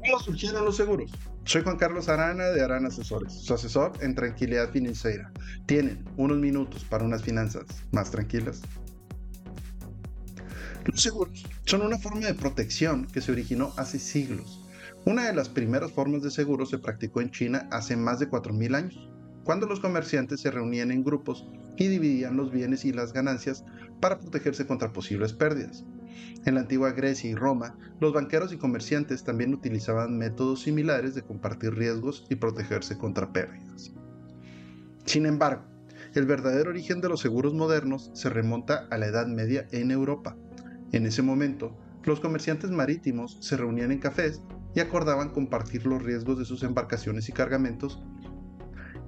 ¿Cómo surgieron los seguros? Soy Juan Carlos Arana de Arana Asesores, su asesor en tranquilidad financiera. ¿Tienen unos minutos para unas finanzas más tranquilas? Los seguros son una forma de protección que se originó hace siglos. Una de las primeras formas de seguro se practicó en China hace más de 4.000 años, cuando los comerciantes se reunían en grupos y dividían los bienes y las ganancias para protegerse contra posibles pérdidas. En la antigua Grecia y Roma, los banqueros y comerciantes también utilizaban métodos similares de compartir riesgos y protegerse contra pérdidas. Sin embargo, el verdadero origen de los seguros modernos se remonta a la Edad Media en Europa. En ese momento, los comerciantes marítimos se reunían en cafés y acordaban compartir los riesgos de sus embarcaciones y cargamentos.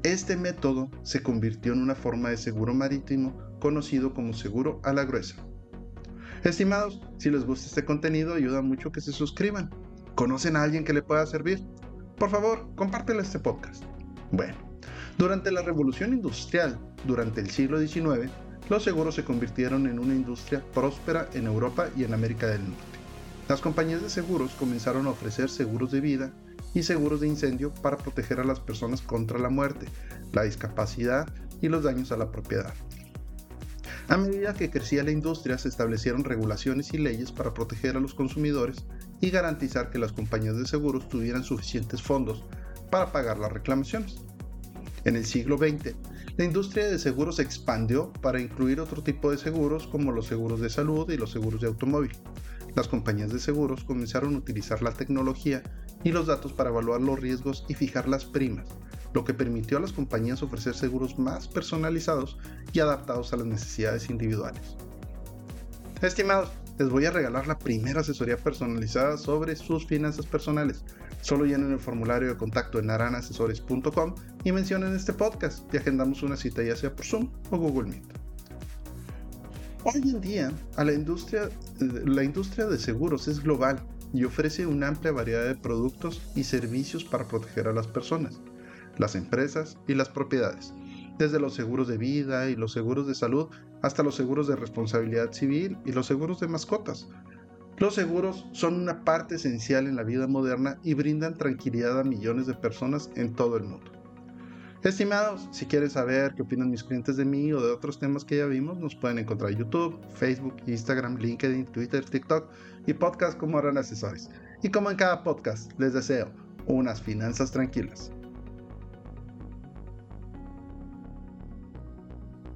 Este método se convirtió en una forma de seguro marítimo conocido como seguro a la gruesa. Estimados, si les gusta este contenido, ayuda mucho que se suscriban. ¿Conocen a alguien que le pueda servir? Por favor, compártelo este podcast. Bueno, durante la revolución industrial, durante el siglo XIX, los seguros se convirtieron en una industria próspera en Europa y en América del Norte. Las compañías de seguros comenzaron a ofrecer seguros de vida y seguros de incendio para proteger a las personas contra la muerte, la discapacidad y los daños a la propiedad. A medida que crecía la industria se establecieron regulaciones y leyes para proteger a los consumidores y garantizar que las compañías de seguros tuvieran suficientes fondos para pagar las reclamaciones. En el siglo XX, la industria de seguros se expandió para incluir otro tipo de seguros como los seguros de salud y los seguros de automóvil. Las compañías de seguros comenzaron a utilizar la tecnología y los datos para evaluar los riesgos y fijar las primas, lo que permitió a las compañías ofrecer seguros más personalizados y adaptados a las necesidades individuales. Estimados, les voy a regalar la primera asesoría personalizada sobre sus finanzas personales. Solo llenen el formulario de contacto en aranasesores.com y mencionen este podcast y agendamos una cita ya sea por Zoom o Google Meet. Hoy en día, a la, industria, la industria de seguros es global y ofrece una amplia variedad de productos y servicios para proteger a las personas las empresas y las propiedades, desde los seguros de vida y los seguros de salud hasta los seguros de responsabilidad civil y los seguros de mascotas. Los seguros son una parte esencial en la vida moderna y brindan tranquilidad a millones de personas en todo el mundo. Estimados, si quieren saber qué opinan mis clientes de mí o de otros temas que ya vimos, nos pueden encontrar en YouTube, Facebook, Instagram, LinkedIn, Twitter, TikTok y podcast como Harán Asesores. Y como en cada podcast, les deseo unas finanzas tranquilas.